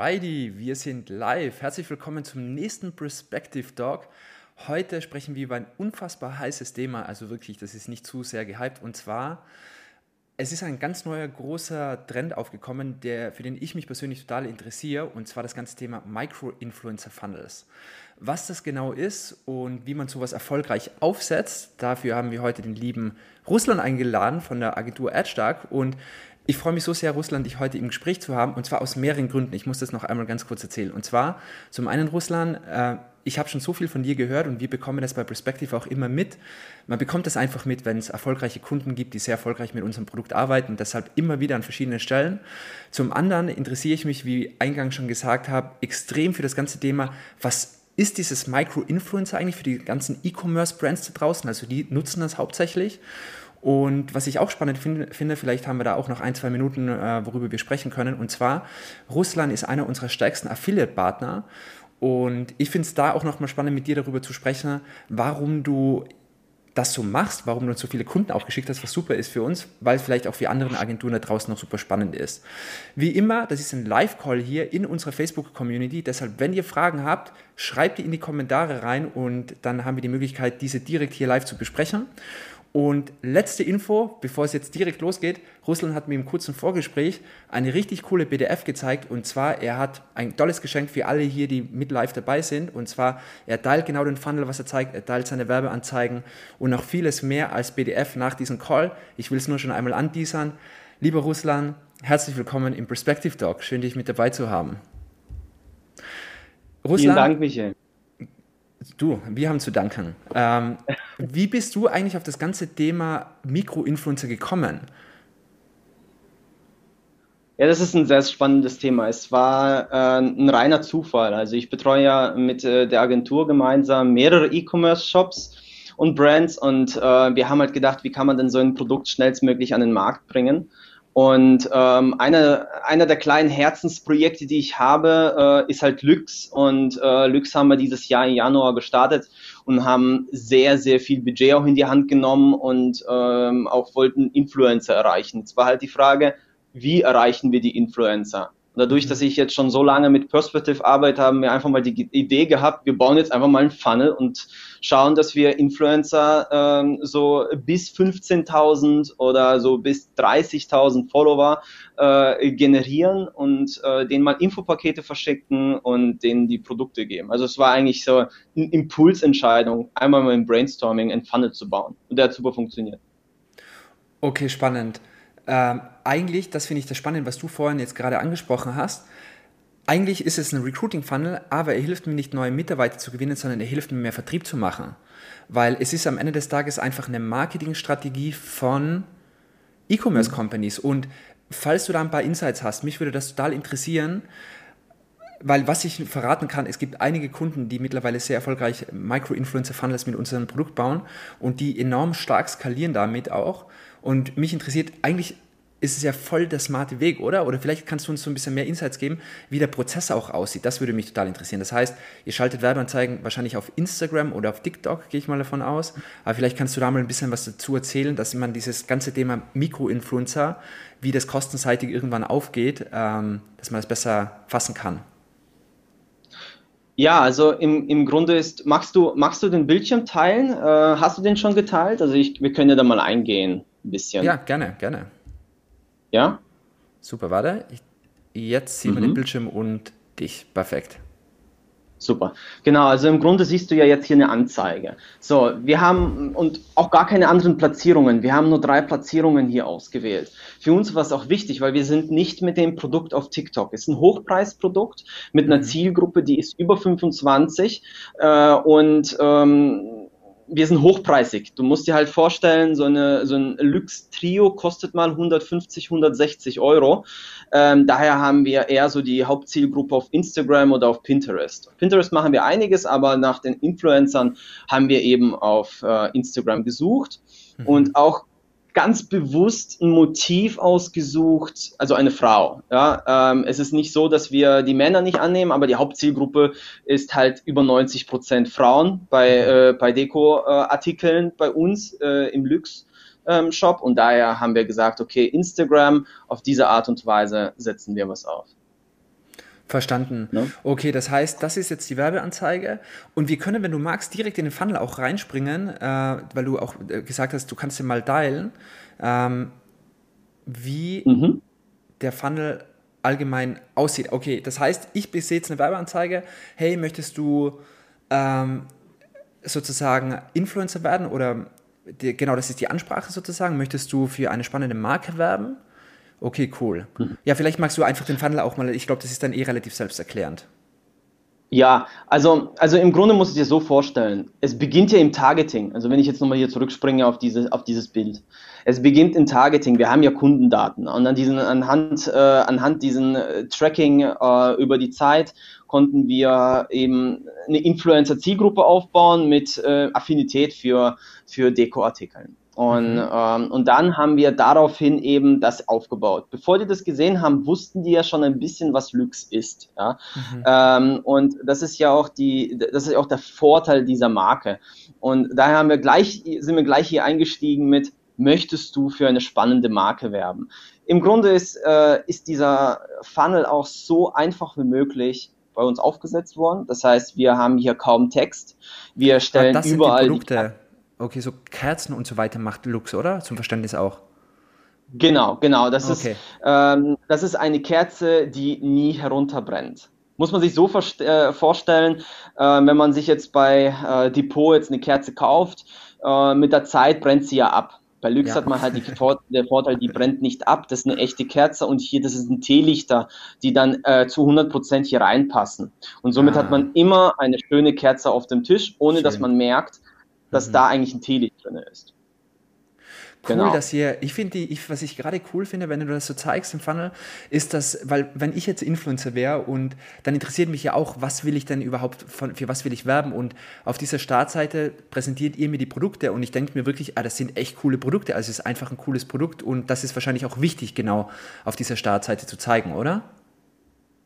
Alrighty, wir sind live. Herzlich willkommen zum nächsten Perspective Talk. Heute sprechen wir über ein unfassbar heißes Thema, also wirklich, das ist nicht zu sehr gehypt. Und zwar, es ist ein ganz neuer großer Trend aufgekommen, der, für den ich mich persönlich total interessiere, und zwar das ganze Thema Micro-Influencer-Funnels. Was das genau ist und wie man sowas erfolgreich aufsetzt, dafür haben wir heute den lieben Russland eingeladen von der Agentur AdStark und ich freue mich so sehr, Russland, dich heute im Gespräch zu haben, und zwar aus mehreren Gründen. Ich muss das noch einmal ganz kurz erzählen. Und zwar, zum einen, Russland, äh, ich habe schon so viel von dir gehört und wir bekommen das bei Perspective auch immer mit. Man bekommt das einfach mit, wenn es erfolgreiche Kunden gibt, die sehr erfolgreich mit unserem Produkt arbeiten deshalb immer wieder an verschiedenen Stellen. Zum anderen interessiere ich mich, wie eingangs schon gesagt habe, extrem für das ganze Thema, was ist dieses Micro-Influencer eigentlich für die ganzen E-Commerce-Brands da draußen? Also die nutzen das hauptsächlich. Und was ich auch spannend finde, finde, vielleicht haben wir da auch noch ein, zwei Minuten, äh, worüber wir sprechen können. Und zwar, Russland ist einer unserer stärksten Affiliate-Partner. Und ich finde es da auch nochmal spannend, mit dir darüber zu sprechen, warum du das so machst, warum du uns so viele Kunden auch geschickt hast, was super ist für uns, weil es vielleicht auch für andere Agenturen da draußen noch super spannend ist. Wie immer, das ist ein Live-Call hier in unserer Facebook-Community. Deshalb, wenn ihr Fragen habt, schreibt die in die Kommentare rein und dann haben wir die Möglichkeit, diese direkt hier live zu besprechen. Und letzte Info, bevor es jetzt direkt losgeht, Russland hat mir im kurzen Vorgespräch eine richtig coole PDF gezeigt und zwar, er hat ein tolles Geschenk für alle hier, die mit live dabei sind und zwar, er teilt genau den Funnel, was er zeigt, er teilt seine Werbeanzeigen und noch vieles mehr als PDF nach diesem Call. Ich will es nur schon einmal anteasern. Lieber Russland, herzlich willkommen im Perspective Talk. Schön, dich mit dabei zu haben. Russland, Vielen Dank, Michael. Du, wir haben zu danken. Ähm, wie bist du eigentlich auf das ganze Thema Mikroinfluencer gekommen? Ja, das ist ein sehr spannendes Thema. Es war äh, ein reiner Zufall. Also ich betreue ja mit äh, der Agentur gemeinsam mehrere E-Commerce-Shops und Brands und äh, wir haben halt gedacht, wie kann man denn so ein Produkt schnellstmöglich an den Markt bringen? Und ähm, eine, einer der kleinen Herzensprojekte, die ich habe, äh, ist halt Lux. Und äh, Lux haben wir dieses Jahr im Januar gestartet und haben sehr, sehr viel Budget auch in die Hand genommen und ähm, auch wollten Influencer erreichen. Es war halt die Frage, wie erreichen wir die Influencer? Dadurch, dass ich jetzt schon so lange mit Perspective arbeite, haben wir einfach mal die Idee gehabt, wir bauen jetzt einfach mal einen Funnel und schauen, dass wir Influencer ähm, so bis 15.000 oder so bis 30.000 Follower äh, generieren und äh, denen mal Infopakete verschicken und denen die Produkte geben. Also es war eigentlich so eine Impulsentscheidung, einmal mal im Brainstorming ein Funnel zu bauen. Und der hat super funktioniert. Okay, spannend. Ähm, eigentlich, das finde ich das Spannende, was du vorhin jetzt gerade angesprochen hast. Eigentlich ist es ein Recruiting-Funnel, aber er hilft mir nicht, neue Mitarbeiter zu gewinnen, sondern er hilft mir, mehr Vertrieb zu machen. Weil es ist am Ende des Tages einfach eine Marketingstrategie von E-Commerce-Companies. Und falls du da ein paar Insights hast, mich würde das total interessieren, weil was ich verraten kann, es gibt einige Kunden, die mittlerweile sehr erfolgreich Micro-Influencer-Funnels mit unserem Produkt bauen und die enorm stark skalieren damit auch. Und mich interessiert, eigentlich ist es ja voll der smarte Weg, oder? Oder vielleicht kannst du uns so ein bisschen mehr Insights geben, wie der Prozess auch aussieht. Das würde mich total interessieren. Das heißt, ihr schaltet Werbeanzeigen wahrscheinlich auf Instagram oder auf TikTok, gehe ich mal davon aus. Aber vielleicht kannst du da mal ein bisschen was dazu erzählen, dass man dieses ganze Thema Mikroinfluencer, wie das kostenseitig irgendwann aufgeht, ähm, dass man das besser fassen kann. Ja, also im, im Grunde ist, magst du, magst du den Bildschirm teilen? Äh, hast du den schon geteilt? Also ich, wir können ja da mal eingehen, ein bisschen. Ja, gerne, gerne. Ja? Super, warte. Ich, jetzt sieht mhm. man den Bildschirm und dich. Perfekt. Super. Genau, also im Grunde siehst du ja jetzt hier eine Anzeige. So, wir haben und auch gar keine anderen Platzierungen. Wir haben nur drei Platzierungen hier ausgewählt. Für uns war es auch wichtig, weil wir sind nicht mit dem Produkt auf TikTok. Es ist ein Hochpreisprodukt mit einer mhm. Zielgruppe, die ist über 25 äh, und ähm, wir sind hochpreisig. Du musst dir halt vorstellen, so, eine, so ein Lux Trio kostet mal 150, 160 Euro. Ähm, daher haben wir eher so die Hauptzielgruppe auf Instagram oder auf Pinterest. Auf Pinterest machen wir einiges, aber nach den Influencern haben wir eben auf äh, Instagram gesucht. Mhm. Und auch ganz bewusst ein Motiv ausgesucht, also eine Frau. Ja, ähm, es ist nicht so, dass wir die Männer nicht annehmen, aber die Hauptzielgruppe ist halt über 90 Prozent Frauen bei, äh, bei Deko-Artikeln äh, bei uns äh, im Lux. Ähm, Shop und daher haben wir gesagt, okay, Instagram, auf diese Art und Weise setzen wir was auf. Verstanden. Ne? Okay, das heißt, das ist jetzt die Werbeanzeige und wir können, wenn du magst, direkt in den Funnel auch reinspringen, äh, weil du auch äh, gesagt hast, du kannst den mal teilen, ähm, wie mhm. der Funnel allgemein aussieht. Okay, das heißt, ich sehe jetzt eine Werbeanzeige, hey, möchtest du ähm, sozusagen Influencer werden oder die, genau, das ist die Ansprache sozusagen, möchtest du für eine spannende Marke werben? Okay, cool. Mhm. Ja, vielleicht magst du einfach den Funnel auch mal, ich glaube, das ist dann eh relativ selbsterklärend. Ja, also, also im Grunde muss ich dir so vorstellen, es beginnt ja im Targeting. Also wenn ich jetzt nochmal hier zurückspringe auf, diese, auf dieses Bild. Es beginnt im Targeting. Wir haben ja Kundendaten und an diesen, anhand, äh, anhand diesen äh, Tracking äh, über die Zeit konnten wir eben eine Influencer-Zielgruppe aufbauen mit äh, Affinität für, für Dekoartikeln. Und, mhm. ähm, und dann haben wir daraufhin eben das aufgebaut. Bevor die das gesehen haben, wussten die ja schon ein bisschen, was Lux ist. Ja? Mhm. Ähm, und das ist ja auch die, das ist ja auch der Vorteil dieser Marke. Und daher haben wir gleich, sind wir gleich hier eingestiegen mit, möchtest du für eine spannende Marke werben? Im Grunde ist, äh, ist dieser Funnel auch so einfach wie möglich bei uns aufgesetzt worden. Das heißt, wir haben hier kaum Text. Wir ah, stellen ah, überall. Die Produkte. Okay, so Kerzen und so weiter macht Lux, oder? Zum Verständnis auch. Genau, genau. Das, okay. ist, ähm, das ist eine Kerze, die nie herunterbrennt. Muss man sich so äh, vorstellen, äh, wenn man sich jetzt bei äh, Depot jetzt eine Kerze kauft, äh, mit der Zeit brennt sie ja ab. Bei Lux ja. hat man halt die, der Vorteil, die brennt nicht ab. Das ist eine echte Kerze und hier, das ist ein Teelichter, die dann äh, zu 100% hier reinpassen. Und somit ah. hat man immer eine schöne Kerze auf dem Tisch, ohne Schön. dass man merkt, dass mhm. da eigentlich ein Teelicht drin ist. Cool, genau. dass ihr, ich finde, ich, was ich gerade cool finde, wenn du das so zeigst im Funnel, ist das, weil wenn ich jetzt Influencer wäre und dann interessiert mich ja auch, was will ich denn überhaupt, von, für was will ich werben und auf dieser Startseite präsentiert ihr mir die Produkte und ich denke mir wirklich, ah, das sind echt coole Produkte, also es ist einfach ein cooles Produkt und das ist wahrscheinlich auch wichtig, genau auf dieser Startseite zu zeigen, oder?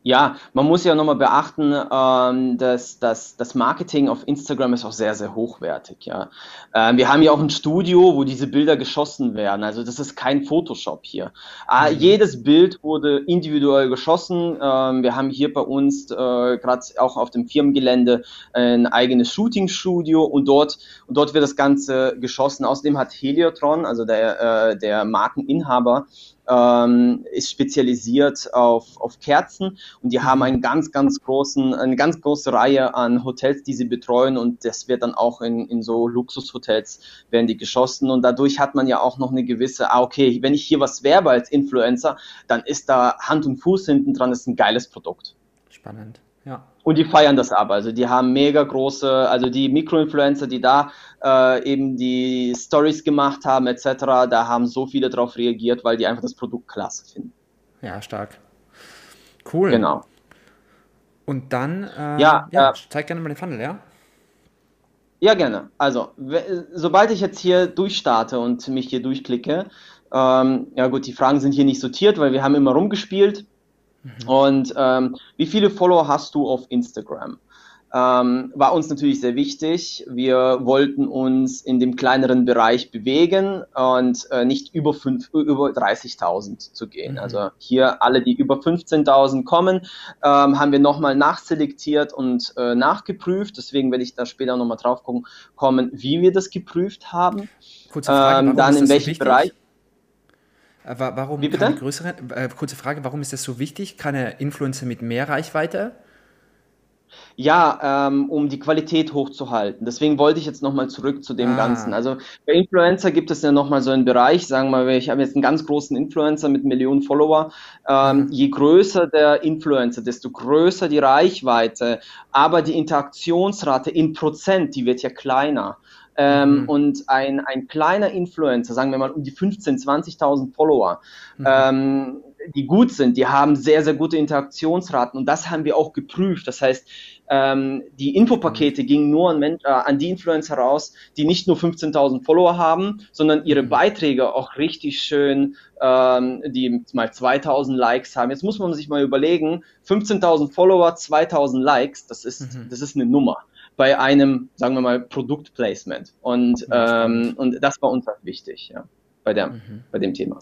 Ja, man muss ja nochmal beachten, ähm, dass, dass das Marketing auf Instagram ist auch sehr, sehr hochwertig. Ja. Ähm, wir haben ja auch ein Studio, wo diese Bilder geschossen werden. Also das ist kein Photoshop hier. Äh. Jedes Bild wurde individuell geschossen. Ähm, wir haben hier bei uns äh, gerade auch auf dem Firmengelände ein eigenes Shooting-Studio und dort, und dort wird das Ganze geschossen. Außerdem hat Heliotron, also der, äh, der Markeninhaber, ähm, ist spezialisiert auf, auf Kerzen und die haben mhm. einen ganz, ganz großen, eine ganz große Reihe an Hotels, die sie betreuen und das wird dann auch in, in so Luxushotels werden die geschossen und dadurch hat man ja auch noch eine gewisse, ah, okay, wenn ich hier was werbe als Influencer, dann ist da Hand und Fuß hinten dran, ist ein geiles Produkt. Spannend. Ja. Und die feiern das ab. Also die haben mega große, also die Mikroinfluencer, die da äh, eben die Stories gemacht haben etc., da haben so viele darauf reagiert, weil die einfach das Produkt klasse finden. Ja, stark. Cool. Genau. Und dann, äh, ja, ja äh, zeig gerne mal den Funnel, ja? Ja, gerne. Also, sobald ich jetzt hier durchstarte und mich hier durchklicke, ähm, ja gut, die Fragen sind hier nicht sortiert, weil wir haben immer rumgespielt. Mhm. Und ähm, wie viele Follower hast du auf Instagram? Ähm, war uns natürlich sehr wichtig. Wir wollten uns in dem kleineren Bereich bewegen und äh, nicht über, über 30.000 zu gehen. Mhm. Also hier alle, die über 15.000 kommen, ähm, haben wir nochmal nachselektiert und äh, nachgeprüft. Deswegen werde ich da später nochmal drauf kommen, wie wir das geprüft haben. Kurze Frage, ähm, dann in welchem so Bereich. Äh, warum Wie bitte? größere, äh, kurze Frage, warum ist das so wichtig? Keine Influencer mit mehr Reichweite? Ja, ähm, um die Qualität hochzuhalten. Deswegen wollte ich jetzt nochmal zurück zu dem ah. Ganzen. Also bei Influencer gibt es ja nochmal so einen Bereich, sagen wir mal, ich habe jetzt einen ganz großen Influencer mit Millionen Follower. Ähm, mhm. Je größer der Influencer, desto größer die Reichweite, aber die Interaktionsrate in Prozent, die wird ja kleiner. Ähm, mhm. Und ein, ein kleiner Influencer, sagen wir mal um die 15.000, 20.000 Follower, mhm. ähm, die gut sind, die haben sehr, sehr gute Interaktionsraten und das haben wir auch geprüft. Das heißt, ähm, die Infopakete mhm. gingen nur an, äh, an die Influencer raus, die nicht nur 15.000 Follower haben, sondern ihre mhm. Beiträge auch richtig schön, ähm, die mal 2.000 Likes haben. Jetzt muss man sich mal überlegen, 15.000 Follower, 2.000 Likes, das ist, mhm. das ist eine Nummer bei einem, sagen wir mal, Produktplacement. Und, ähm, und das war uns halt wichtig, ja, bei, der, mhm. bei dem Thema.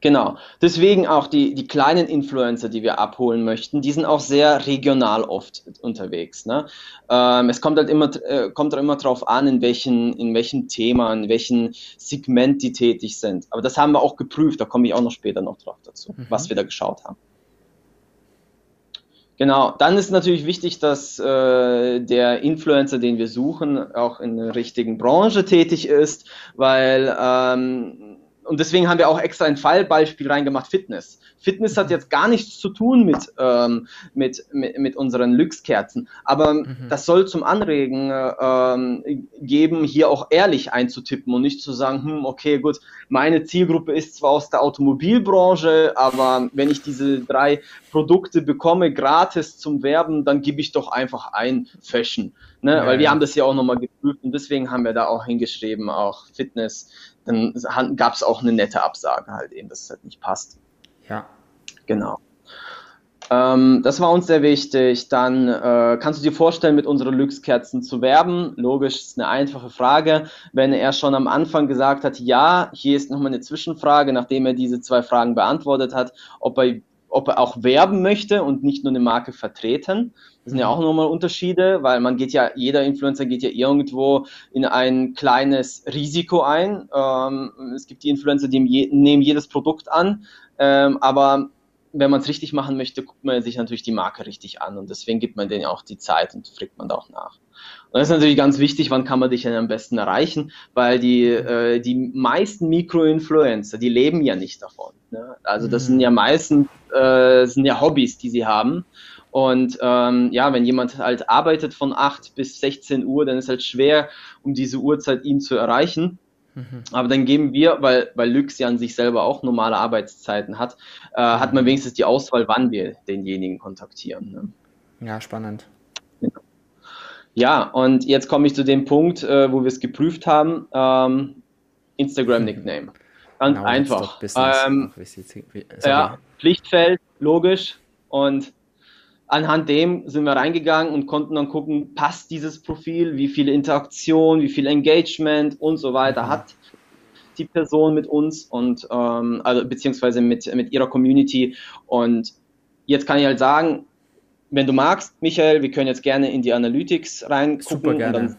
Genau. Deswegen auch die, die kleinen Influencer, die wir abholen möchten, die sind auch sehr regional oft unterwegs. Ne? Ähm, es kommt halt immer, äh, kommt halt immer drauf an, in welchen, in welchem Thema, in welchem Segment die tätig sind. Aber das haben wir auch geprüft, da komme ich auch noch später noch drauf dazu, mhm. was wir da geschaut haben. Genau, dann ist natürlich wichtig, dass äh, der Influencer, den wir suchen, auch in der richtigen Branche tätig ist, weil ähm, und deswegen haben wir auch extra ein Fallbeispiel reingemacht, Fitness. Fitness hat jetzt gar nichts zu tun mit, ähm, mit, mit, mit unseren Lux-Kerzen, aber mhm. das soll zum Anregen ähm, geben, hier auch ehrlich einzutippen und nicht zu sagen, hm, okay, gut, meine Zielgruppe ist zwar aus der Automobilbranche, aber wenn ich diese drei Produkte bekomme, gratis zum Werben, dann gebe ich doch einfach ein Fashion. Ne? Ja, Weil wir haben das ja auch nochmal geprüft und deswegen haben wir da auch hingeschrieben, auch Fitness dann gab es auch eine nette Absage halt eben, dass es halt nicht passt. Ja. Genau. Ähm, das war uns sehr wichtig. Dann äh, kannst du dir vorstellen, mit unseren Lux-Kerzen zu werben? Logisch, ist eine einfache Frage. Wenn er schon am Anfang gesagt hat, ja, hier ist nochmal eine Zwischenfrage, nachdem er diese zwei Fragen beantwortet hat, ob er ob er auch werben möchte und nicht nur eine Marke vertreten. Das sind ja auch nochmal Unterschiede, weil man geht ja, jeder Influencer geht ja irgendwo in ein kleines Risiko ein. Ähm, es gibt die Influencer, die nehmen jedes Produkt an, ähm, aber wenn man es richtig machen möchte, guckt man sich natürlich die Marke richtig an und deswegen gibt man denen auch die Zeit und fragt man da auch nach. Und das ist natürlich ganz wichtig, wann kann man dich denn am besten erreichen, weil die, äh, die meisten Mikroinfluencer, die leben ja nicht davon. Ne? Also das mhm. sind ja meistens äh, sind ja Hobbys, die sie haben. Und ähm, ja, wenn jemand halt arbeitet von 8 bis 16 Uhr, dann ist halt schwer, um diese Uhrzeit ihn zu erreichen. Mhm. Aber dann geben wir, weil, weil Lux ja an sich selber auch normale Arbeitszeiten hat, äh, hat man wenigstens die Auswahl, wann wir denjenigen kontaktieren. Ne? Ja, spannend. Ja, und jetzt komme ich zu dem Punkt, äh, wo wir es geprüft haben. Ähm, Instagram-Nickname. Ganz genau, einfach. Ähm, ja, Pflichtfeld, logisch. Und anhand dem sind wir reingegangen und konnten dann gucken, passt dieses Profil, wie viele Interaktion, wie viel Engagement und so weiter mhm. hat die Person mit uns und ähm, also beziehungsweise mit, mit ihrer Community. Und jetzt kann ich halt sagen, wenn du magst, Michael, wir können jetzt gerne in die Analytics reingucken. Super gerne. Dann,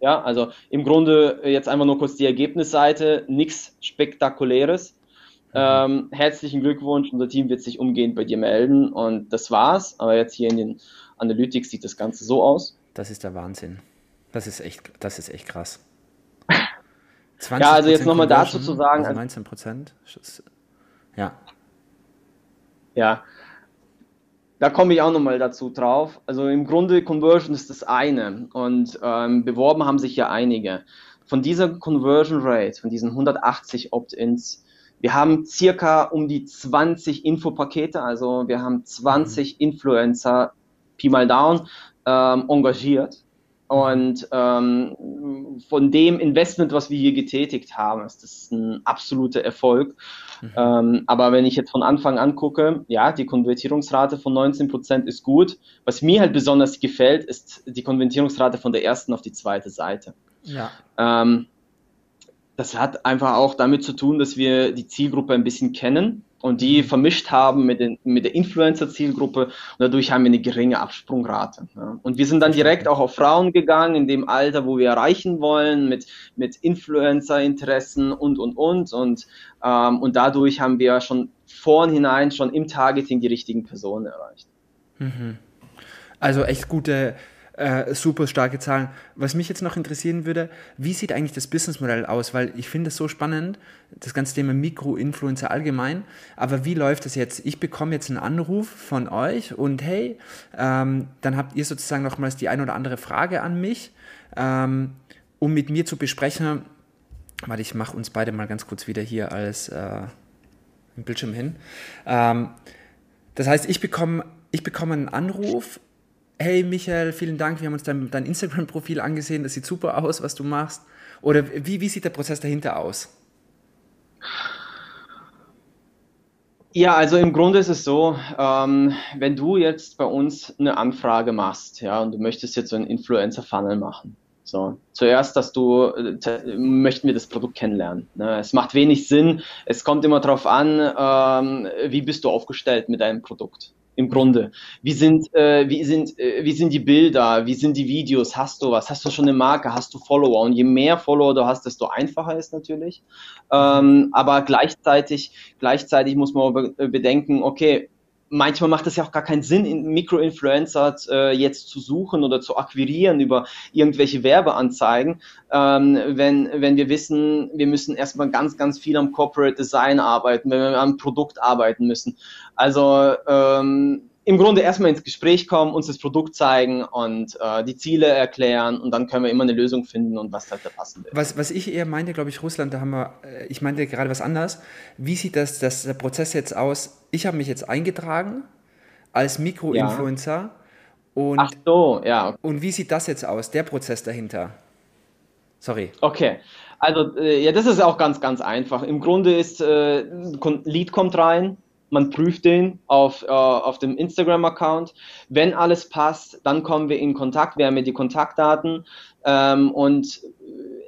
ja, also im Grunde jetzt einfach nur kurz die Ergebnisseite, nichts Spektakuläres. Mhm. Ähm, herzlichen Glückwunsch, unser Team wird sich umgehend bei dir melden und das war's. Aber jetzt hier in den Analytics sieht das Ganze so aus. Das ist der Wahnsinn. Das ist echt, das ist echt krass. ja, also jetzt nochmal dazu zu sagen. Also 19 Prozent. Ja. Ja, da komme ich auch nochmal dazu drauf. Also im Grunde Conversion ist das eine und ähm, beworben haben sich ja einige. Von dieser Conversion Rate, von diesen 180 Opt-ins, wir haben circa um die 20 Infopakete, also wir haben 20 mhm. Influencer, Pi mal down, ähm, engagiert. Und ähm, von dem Investment, was wir hier getätigt haben, ist das ein absoluter Erfolg. Mhm. Ähm, aber wenn ich jetzt von Anfang an gucke, ja, die Konvertierungsrate von 19 Prozent ist gut. Was mir halt besonders gefällt, ist die Konvertierungsrate von der ersten auf die zweite Seite. Ja. Ähm, das hat einfach auch damit zu tun, dass wir die Zielgruppe ein bisschen kennen und die mhm. vermischt haben mit, den, mit der Influencer-Zielgruppe und dadurch haben wir eine geringe Absprungrate. Ja. Und wir sind dann direkt auch auf Frauen gegangen, in dem Alter, wo wir erreichen wollen, mit, mit Influencer-Interessen und, und, und. Und, ähm, und dadurch haben wir schon vornhinein, schon im Targeting die richtigen Personen erreicht. Mhm. Also echt gute, äh, super starke Zahlen. Was mich jetzt noch interessieren würde, wie sieht eigentlich das Businessmodell aus? Weil ich finde es so spannend, das ganze Thema Mikroinfluencer allgemein. Aber wie läuft das jetzt? Ich bekomme jetzt einen Anruf von euch und hey, ähm, dann habt ihr sozusagen nochmals die ein oder andere Frage an mich, ähm, um mit mir zu besprechen. Warte, ich mache uns beide mal ganz kurz wieder hier als äh, Bildschirm hin. Ähm, das heißt, ich bekomme, ich bekomme einen Anruf hey Michael, vielen Dank, wir haben uns dein, dein Instagram-Profil angesehen, das sieht super aus, was du machst. Oder wie, wie sieht der Prozess dahinter aus? Ja, also im Grunde ist es so, ähm, wenn du jetzt bei uns eine Anfrage machst, ja, und du möchtest jetzt so einen Influencer-Funnel machen, So, zuerst, dass du äh, möchten wir das Produkt kennenlernen. Ne? Es macht wenig Sinn. Es kommt immer darauf an, ähm, wie bist du aufgestellt mit deinem Produkt. Im Grunde. Wie sind, äh, wie sind, äh, wie sind die Bilder? Wie sind die Videos? Hast du was? Hast du schon eine Marke? Hast du Follower? Und je mehr Follower du hast, desto einfacher ist natürlich. Ähm, aber gleichzeitig, gleichzeitig muss man bedenken, okay, manchmal macht es ja auch gar keinen Sinn, Mikroinfluencer äh, jetzt zu suchen oder zu akquirieren über irgendwelche Werbeanzeigen, ähm, wenn, wenn wir wissen, wir müssen erstmal ganz, ganz viel am Corporate Design arbeiten, wenn wir am Produkt arbeiten müssen. Also ähm, im Grunde erstmal ins Gespräch kommen, uns das Produkt zeigen und äh, die Ziele erklären und dann können wir immer eine Lösung finden und was halt da passen will. Was, was ich eher meinte, glaube ich, Russland, da haben wir, äh, ich meinte gerade was anderes. Wie sieht das, das der Prozess jetzt aus? Ich habe mich jetzt eingetragen als Mikroinfluencer ja. und, Ach so, ja. Und wie sieht das jetzt aus, der Prozess dahinter? Sorry. Okay. Also, äh, ja, das ist auch ganz, ganz einfach. Im Grunde ist, äh, Lead kommt rein, man prüft den auf, äh, auf dem Instagram-Account. Wenn alles passt, dann kommen wir in Kontakt, wir haben ja die Kontaktdaten ähm, und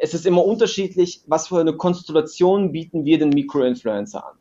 es ist immer unterschiedlich, was für eine Konstellation bieten wir den Mikroinfluencer an.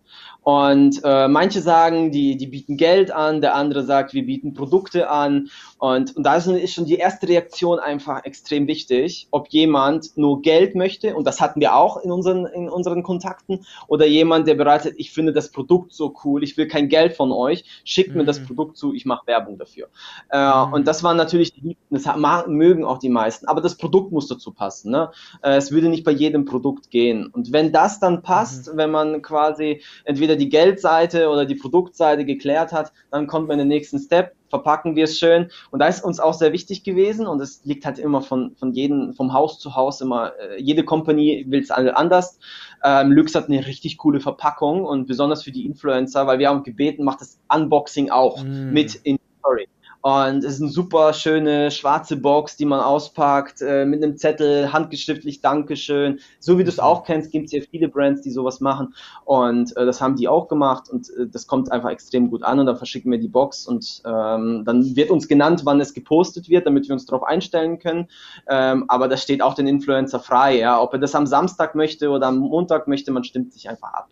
Und äh, manche sagen, die, die bieten Geld an, der andere sagt, wir bieten Produkte an. Und, und da ist schon die erste Reaktion einfach extrem wichtig, ob jemand nur Geld möchte, und das hatten wir auch in unseren, in unseren Kontakten, oder jemand, der bereit ist, ich finde das Produkt so cool, ich will kein Geld von euch, schickt mhm. mir das mhm. Produkt zu, ich mache Werbung dafür. Äh, mhm. Und das waren natürlich die, das mögen auch die meisten, aber das Produkt muss dazu passen. Ne? Äh, es würde nicht bei jedem Produkt gehen. Und wenn das dann passt, mhm. wenn man quasi entweder entweder die Geldseite oder die Produktseite geklärt hat, dann kommt man in den nächsten Step, verpacken wir es schön. Und da ist uns auch sehr wichtig gewesen und es liegt halt immer von, von jedem, vom Haus zu Haus immer, äh, jede Company will es anders. Ähm, Lux hat eine richtig coole Verpackung und besonders für die Influencer, weil wir haben gebeten, macht das Unboxing auch mm. mit in Story. Und es ist eine super schöne schwarze Box, die man auspackt, äh, mit einem Zettel, handgeschriftlich Dankeschön. So wie du es mhm. auch kennst, gibt es ja viele Brands, die sowas machen. Und äh, das haben die auch gemacht und äh, das kommt einfach extrem gut an und dann verschicken wir die Box und ähm, dann wird uns genannt, wann es gepostet wird, damit wir uns darauf einstellen können. Ähm, aber das steht auch den Influencer frei, ja. Ob er das am Samstag möchte oder am Montag möchte, man stimmt sich einfach ab.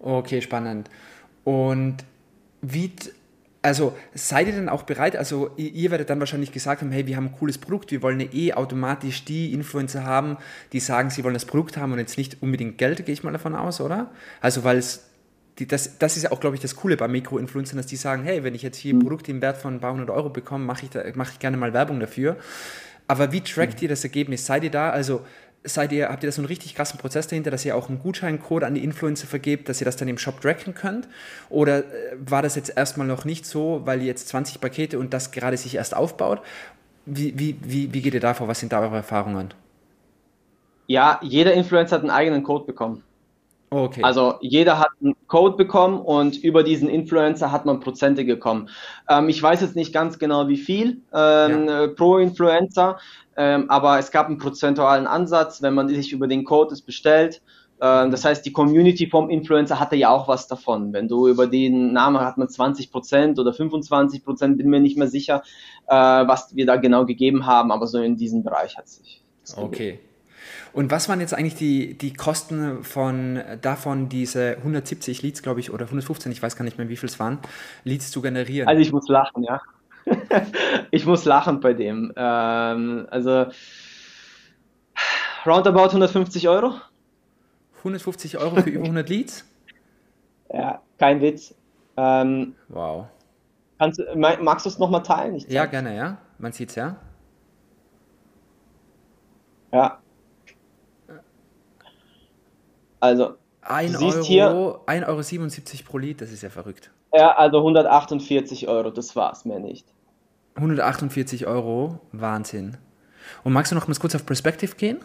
Okay, spannend. Und wie also seid ihr denn auch bereit, also ihr werdet dann wahrscheinlich gesagt haben, hey, wir haben ein cooles Produkt, wir wollen eh automatisch die Influencer haben, die sagen, sie wollen das Produkt haben und jetzt nicht unbedingt Geld, gehe ich mal davon aus, oder? Also weil es, die, das, das ist ja auch, glaube ich, das Coole bei Mikroinfluencern, dass die sagen, hey, wenn ich jetzt hier ein mhm. Produkt im Wert von ein paar hundert Euro bekomme, mache ich, mach ich gerne mal Werbung dafür. Aber wie trackt mhm. ihr das Ergebnis? Seid ihr da, also seid ihr, habt ihr da so einen richtig krassen Prozess dahinter, dass ihr auch einen Gutscheincode an die Influencer vergebt, dass ihr das dann im Shop tracken könnt? Oder äh, war das jetzt erstmal noch nicht so, weil ihr jetzt 20 Pakete und das gerade sich erst aufbaut? Wie, wie, wie, wie geht ihr da vor? Was sind da eure Erfahrungen? Ja, jeder Influencer hat einen eigenen Code bekommen. Okay. Also jeder hat einen Code bekommen und über diesen Influencer hat man Prozente bekommen. Ähm, ich weiß jetzt nicht ganz genau wie viel ähm, ja. pro Influencer, ähm, aber es gab einen prozentualen Ansatz, wenn man sich über den Code es bestellt. Ähm, das heißt, die Community vom Influencer hatte ja auch was davon. Wenn du über den Namen hat man 20% oder 25%, bin mir nicht mehr sicher, äh, was wir da genau gegeben haben, aber so in diesem Bereich hat sich. Okay. Und was waren jetzt eigentlich die, die Kosten von davon, diese 170 Leads, glaube ich, oder 115, ich weiß gar nicht mehr, wie viel es waren, Leads zu generieren? Also ich muss lachen, ja. Ich muss lachen bei dem. Ähm, also roundabout 150 Euro. 150 Euro für über 100 Leads? Ja, kein Witz. Ähm, wow. Kannst, magst du es nochmal teilen? ja, gerne, ja. Man sieht es ja. Ja. Also, 1 Euro, hier, 1,77 Euro pro Lied, das ist ja verrückt. Ja, also 148 Euro, das war's mehr nicht. 148 Euro, Wahnsinn. Und magst du noch mal kurz auf Perspective gehen?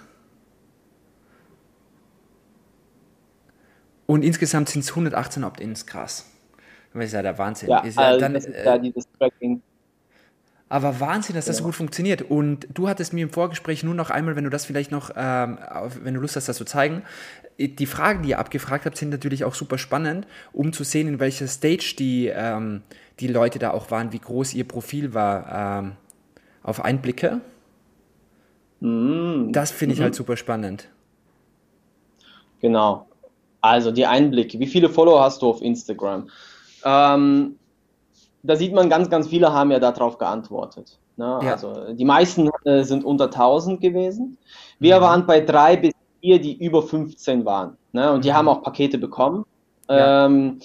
Und insgesamt sind es 118 Opt-ins, krass. Das ist ja der Wahnsinn. Ja, ist ja also dann, das ist ja äh, dieses Tracking. Aber Wahnsinn, dass das so gut funktioniert. Und du hattest mir im Vorgespräch nur noch einmal, wenn du das vielleicht noch, ähm, wenn du Lust hast, das zu zeigen, die Fragen, die ihr abgefragt habt, sind natürlich auch super spannend, um zu sehen, in welcher Stage die, ähm, die Leute da auch waren, wie groß ihr Profil war. Ähm, auf Einblicke. Mhm. Das finde ich halt mhm. halt super spannend. Genau. Also die Einblicke. Wie viele Follower hast du auf Instagram? Ähm, da sieht man, ganz, ganz viele haben ja darauf geantwortet. Ne? Ja. Also die meisten äh, sind unter 1000 gewesen. Wir mhm. waren bei drei bis vier, die über 15 waren. Ne? Und die mhm. haben auch Pakete bekommen. Ja. Ähm,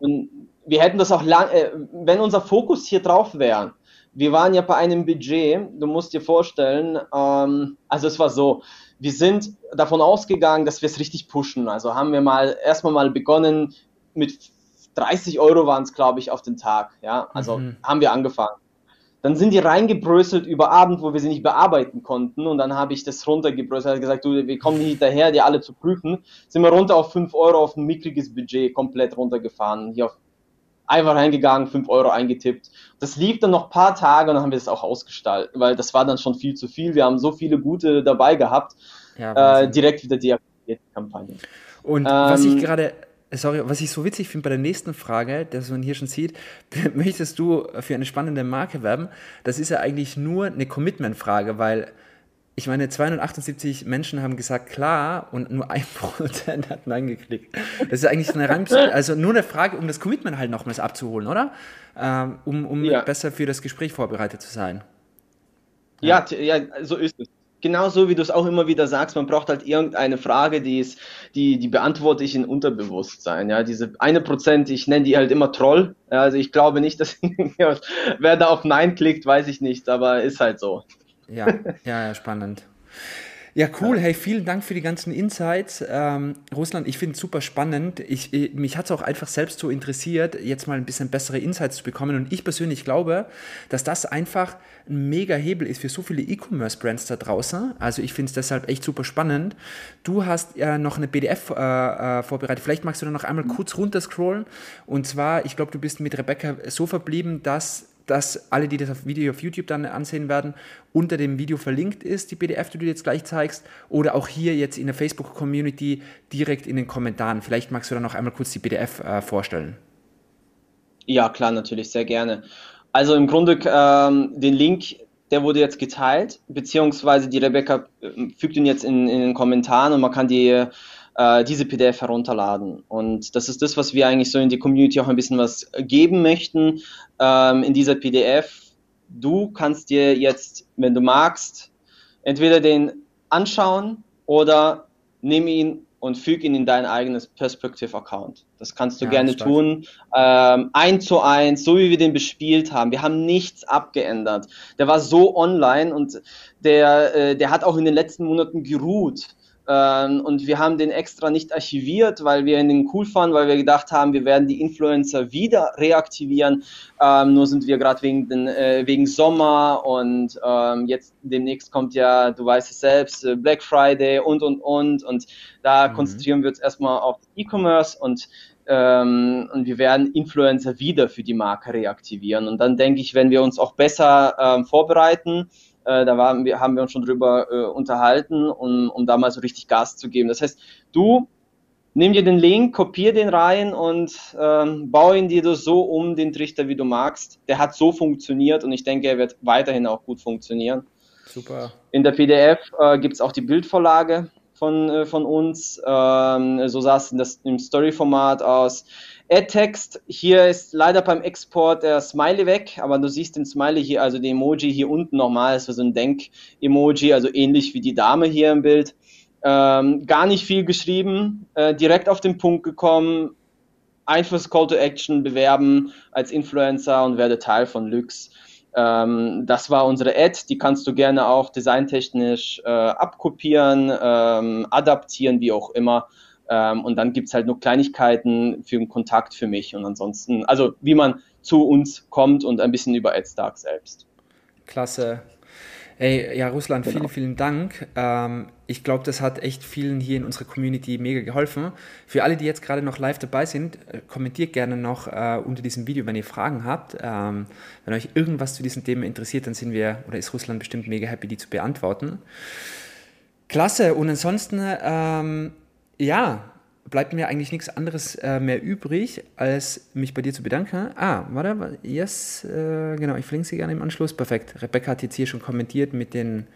und wir hätten das auch lang, äh, wenn unser Fokus hier drauf wäre, wir waren ja bei einem Budget, du musst dir vorstellen, ähm, also es war so, wir sind davon ausgegangen, dass wir es richtig pushen. Also haben wir mal erstmal mal begonnen mit 30 Euro waren es, glaube ich, auf den Tag. Ja, also mhm. haben wir angefangen. Dann sind die reingebröselt über Abend, wo wir sie nicht bearbeiten konnten. Und dann habe ich das runtergebröselt, und gesagt, du, wir kommen nicht hinterher, die alle zu prüfen. Sind wir runter auf 5 Euro auf ein mickriges Budget, komplett runtergefahren. Hier auf, einfach reingegangen, 5 Euro eingetippt. Das lief dann noch ein paar Tage und dann haben wir das auch ausgestaltet, weil das war dann schon viel zu viel. Wir haben so viele gute dabei gehabt. Ja, äh, direkt wieder deaktiviert die Kampagne. Und ähm, was ich gerade sorry, was ich so witzig finde bei der nächsten Frage, dass man hier schon sieht, möchtest du für eine spannende Marke werben? Das ist ja eigentlich nur eine Commitment-Frage, weil ich meine, 278 Menschen haben gesagt klar und nur ein Prozent hat Nein geklickt. Das ist eigentlich eine rein, also nur eine Frage, um das Commitment halt nochmals abzuholen, oder? Ähm, um um ja. besser für das Gespräch vorbereitet zu sein. Ja, ja, ja so ist es genauso wie du es auch immer wieder sagst, man braucht halt irgendeine Frage, die ist, die, die beantworte ich in Unterbewusstsein. Ja, diese eine Prozent, ich nenne die halt immer Troll. Also ich glaube nicht, dass wer da auf Nein klickt, weiß ich nicht, aber ist halt so. Ja, ja, ja spannend. Ja, cool. Hey, vielen Dank für die ganzen Insights. Ähm, Russland, ich finde es super spannend. Ich, ich mich hat es auch einfach selbst so interessiert, jetzt mal ein bisschen bessere Insights zu bekommen. Und ich persönlich glaube, dass das einfach ein mega Hebel ist für so viele E-Commerce-Brands da draußen. Also ich finde es deshalb echt super spannend. Du hast ja noch eine PDF äh, äh, vorbereitet. Vielleicht magst du da noch einmal kurz runterscrollen. Und zwar, ich glaube, du bist mit Rebecca so verblieben, dass dass alle, die das Video auf YouTube dann ansehen werden, unter dem Video verlinkt ist, die PDF, die du jetzt gleich zeigst, oder auch hier jetzt in der Facebook-Community direkt in den Kommentaren. Vielleicht magst du dann noch einmal kurz die PDF äh, vorstellen. Ja, klar, natürlich, sehr gerne. Also im Grunde ähm, den Link, der wurde jetzt geteilt, beziehungsweise die Rebecca äh, fügt ihn jetzt in, in den Kommentaren und man kann die äh, diese PDF herunterladen. Und das ist das, was wir eigentlich so in die Community auch ein bisschen was geben möchten ähm, in dieser PDF. Du kannst dir jetzt, wenn du magst, entweder den anschauen oder nimm ihn und füg ihn in dein eigenes Perspective-Account. Das kannst du ja, gerne tun. Ähm, eins zu eins, so wie wir den bespielt haben. Wir haben nichts abgeändert. Der war so online und der, äh, der hat auch in den letzten Monaten geruht. Ähm, und wir haben den extra nicht archiviert, weil wir ihn cool fanden, weil wir gedacht haben, wir werden die Influencer wieder reaktivieren. Ähm, nur sind wir gerade wegen, äh, wegen Sommer und ähm, jetzt demnächst kommt ja, du weißt es selbst, äh, Black Friday und und und. Und da mhm. konzentrieren wir uns erstmal auf E-Commerce und ähm, und wir werden Influencer wieder für die Marke reaktivieren. Und dann denke ich, wenn wir uns auch besser ähm, vorbereiten, äh, da waren wir, haben wir uns schon drüber äh, unterhalten, um, um da mal so richtig Gas zu geben. Das heißt, du nimm dir den Link, kopier den rein und ähm, baue ihn dir so um, den Trichter, wie du magst. Der hat so funktioniert und ich denke, er wird weiterhin auch gut funktionieren. Super. In der PDF äh, gibt es auch die Bildvorlage von, äh, von uns. Ähm, so sah es im Story-Format aus. Add-Text, hier ist leider beim Export der Smiley weg, aber du siehst den Smiley hier, also die Emoji hier unten nochmal, ist so ein Denk-Emoji, also ähnlich wie die Dame hier im Bild. Ähm, gar nicht viel geschrieben, äh, direkt auf den Punkt gekommen, einfaches Call to Action bewerben als Influencer und werde Teil von Lux. Ähm, das war unsere Ad, die kannst du gerne auch designtechnisch äh, abkopieren, ähm, adaptieren, wie auch immer. Ähm, und dann gibt's halt nur Kleinigkeiten für den Kontakt für mich und ansonsten, also wie man zu uns kommt und ein bisschen über AdStark selbst. Klasse. Ey, ja, Russland, genau. vielen, vielen Dank. Ähm, ich glaube, das hat echt vielen hier in unserer Community mega geholfen. Für alle, die jetzt gerade noch live dabei sind, äh, kommentiert gerne noch äh, unter diesem Video, wenn ihr Fragen habt. Ähm, wenn euch irgendwas zu diesem Thema interessiert, dann sind wir oder ist Russland bestimmt mega happy, die zu beantworten. Klasse. Und ansonsten ähm, ja, bleibt mir eigentlich nichts anderes äh, mehr übrig, als mich bei dir zu bedanken. Ah, warte, yes, äh, genau, ich verlinke sie gerne im Anschluss. Perfekt. Rebecca hat jetzt hier schon kommentiert mit den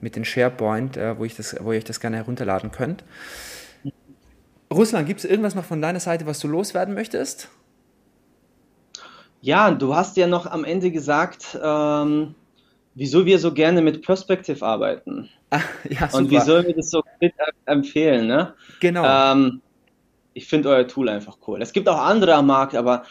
mit den SharePoint, äh, wo, ich das, wo ihr euch das gerne herunterladen könnt. Russland, gibt es irgendwas noch von deiner Seite, was du loswerden möchtest? Ja, du hast ja noch am Ende gesagt, ähm, wieso wir so gerne mit Perspective arbeiten. Ah, ja, super. Und wieso wir das so empfehlen. Ne? Genau. Ähm, ich finde euer Tool einfach cool. Es gibt auch andere am Markt, aber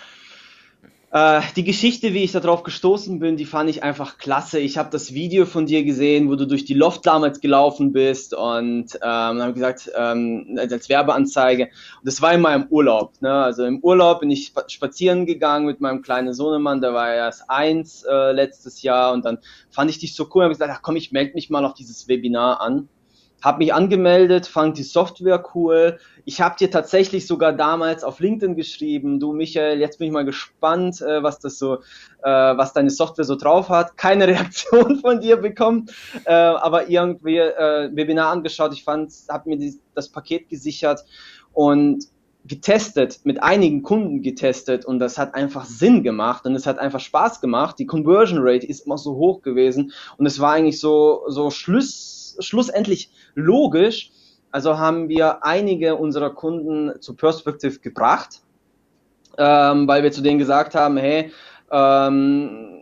äh, die Geschichte, wie ich darauf gestoßen bin, die fand ich einfach klasse. Ich habe das Video von dir gesehen, wo du durch die Loft damals gelaufen bist und ähm, habe gesagt, ähm, als Werbeanzeige. Und das war in meinem Urlaub. Ne? Also im Urlaub bin ich spazieren gegangen mit meinem kleinen Sohnemann, der war erst eins äh, letztes Jahr und dann fand ich dich so cool und habe gesagt, ach komm, ich melde mich mal auf dieses Webinar an habe mich angemeldet, fand die Software cool. Ich habe dir tatsächlich sogar damals auf LinkedIn geschrieben, du Michael, jetzt bin ich mal gespannt, äh, was das so, äh, was deine Software so drauf hat. Keine Reaktion von dir bekommen, äh, aber irgendwie Webinar angeschaut. Ich fand, habe mir das Paket gesichert und getestet, mit einigen Kunden getestet und das hat einfach Sinn gemacht und es hat einfach Spaß gemacht. Die Conversion Rate ist immer so hoch gewesen und es war eigentlich so, so Schluss, schlussendlich logisch. Also haben wir einige unserer Kunden zu Perspective gebracht, ähm, weil wir zu denen gesagt haben, hey, ähm,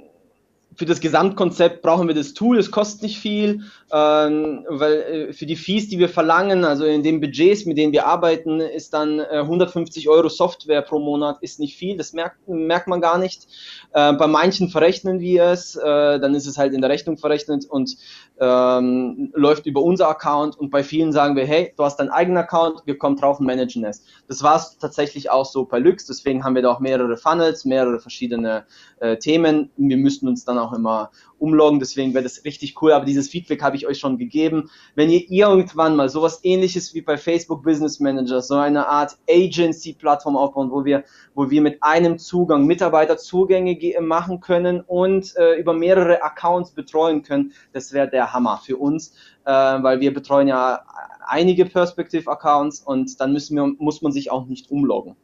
für das Gesamtkonzept brauchen wir das Tool, es kostet nicht viel, ähm, weil äh, für die Fees, die wir verlangen, also in den Budgets, mit denen wir arbeiten, ist dann äh, 150 Euro Software pro Monat, ist nicht viel, das merkt, merkt man gar nicht. Äh, bei manchen verrechnen wir es, äh, dann ist es halt in der Rechnung verrechnet und ähm, läuft über unser Account und bei vielen sagen wir, hey, du hast deinen eigenen Account, wir kommen drauf und managen es. Das war es tatsächlich auch so bei Lux, deswegen haben wir da auch mehrere Funnels, mehrere verschiedene äh, Themen. Wir müssten uns dann auch immer umloggen, deswegen wäre das richtig cool, aber dieses Feedback habe ich euch schon gegeben. Wenn ihr irgendwann mal sowas ähnliches wie bei Facebook Business Manager, so eine Art Agency-Plattform aufbauen, wo wir, wo wir mit einem Zugang Mitarbeiterzugänge machen können und äh, über mehrere Accounts betreuen können, das wäre der Hammer für uns, äh, weil wir betreuen ja einige Perspective-Accounts und dann müssen wir, muss man sich auch nicht umloggen.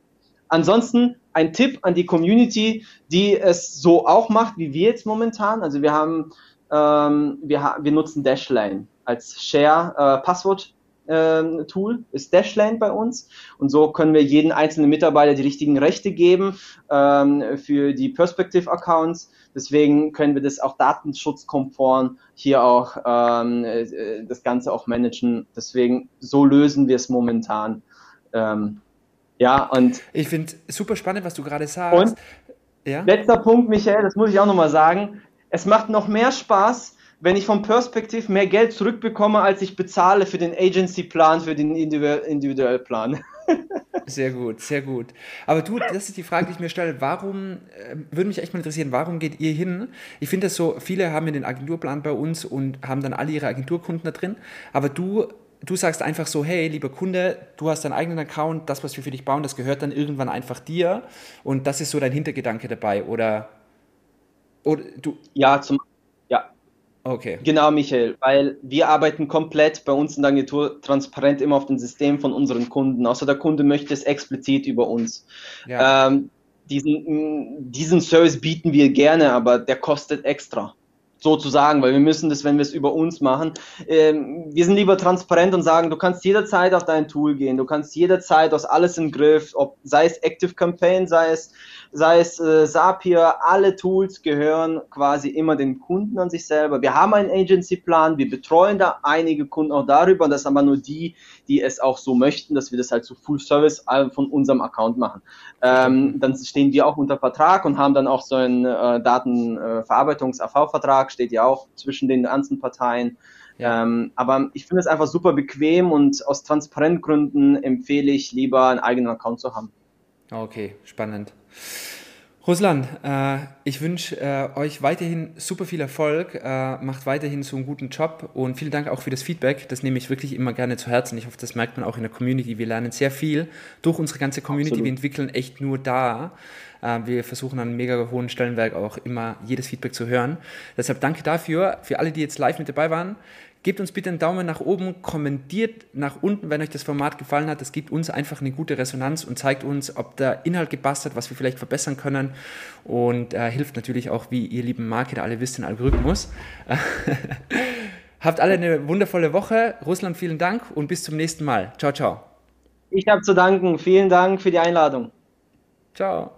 Ansonsten ein Tipp an die Community, die es so auch macht, wie wir jetzt momentan. Also wir haben, ähm, wir, wir nutzen Dashlane als Share-Passwort. Äh, Tool ist Dashlane bei uns und so können wir jeden einzelnen Mitarbeiter die richtigen Rechte geben ähm, für die Perspective Accounts. Deswegen können wir das auch datenschutzkonform hier auch ähm, äh, das Ganze auch managen. Deswegen so lösen wir es momentan. Ähm, ja, und. Ich finde super spannend, was du gerade sagst. Und ja? letzter Punkt, Michael, das muss ich auch nochmal sagen. Es macht noch mehr Spaß, wenn ich vom Perspektiv mehr Geld zurückbekomme, als ich bezahle für den Agency-Plan, für den individuellen Plan. Sehr gut, sehr gut. Aber du, das ist die Frage, die ich mir stelle. Warum, äh, würde mich echt mal interessieren, warum geht ihr hin? Ich finde das so, viele haben ja den Agenturplan bei uns und haben dann alle ihre Agenturkunden da drin. Aber du du sagst einfach so, hey, lieber Kunde, du hast deinen eigenen Account, das, was wir für dich bauen, das gehört dann irgendwann einfach dir und das ist so dein Hintergedanke dabei, oder, oder du? Ja, zum. Okay. Genau, Michael, weil wir arbeiten komplett bei uns in der Agentur transparent immer auf dem System von unseren Kunden, außer der Kunde möchte es explizit über uns. Ja. Ähm, diesen, diesen Service bieten wir gerne, aber der kostet extra sozusagen, weil wir müssen das, wenn wir es über uns machen, ähm, wir sind lieber transparent und sagen, du kannst jederzeit auf dein Tool gehen, du kannst jederzeit aus alles im Griff, ob sei es Active Campaign, sei es sei es äh, Zapier, alle Tools gehören quasi immer dem Kunden an sich selber. Wir haben einen Agency-Plan, wir betreuen da einige Kunden auch darüber, das sind aber nur die, die es auch so möchten, dass wir das halt so Full Service äh, von unserem Account machen. Ähm, dann stehen wir auch unter Vertrag und haben dann auch so einen äh, Datenverarbeitungs-AV-Vertrag, steht ja auch zwischen den ganzen Parteien. Ja. Ähm, aber ich finde es einfach super bequem und aus Transparentgründen empfehle ich lieber einen eigenen Account zu haben. Okay, spannend. Russland, äh, ich wünsche äh, euch weiterhin super viel Erfolg, äh, macht weiterhin so einen guten Job und vielen Dank auch für das Feedback. Das nehme ich wirklich immer gerne zu Herzen. Ich hoffe, das merkt man auch in der Community. Wir lernen sehr viel durch unsere ganze Community. Absolut. Wir entwickeln echt nur da. Äh, wir versuchen an einem mega hohen Stellenwerk auch immer jedes Feedback zu hören. Deshalb danke dafür. Für alle, die jetzt live mit dabei waren, Gebt uns bitte einen Daumen nach oben, kommentiert nach unten, wenn euch das Format gefallen hat. Das gibt uns einfach eine gute Resonanz und zeigt uns, ob der Inhalt gepasst hat, was wir vielleicht verbessern können. Und äh, hilft natürlich auch, wie ihr lieben Marketer alle wisst, den Algorithmus. Habt alle eine wundervolle Woche. Russland, vielen Dank und bis zum nächsten Mal. Ciao, ciao. Ich habe zu danken. Vielen Dank für die Einladung. Ciao.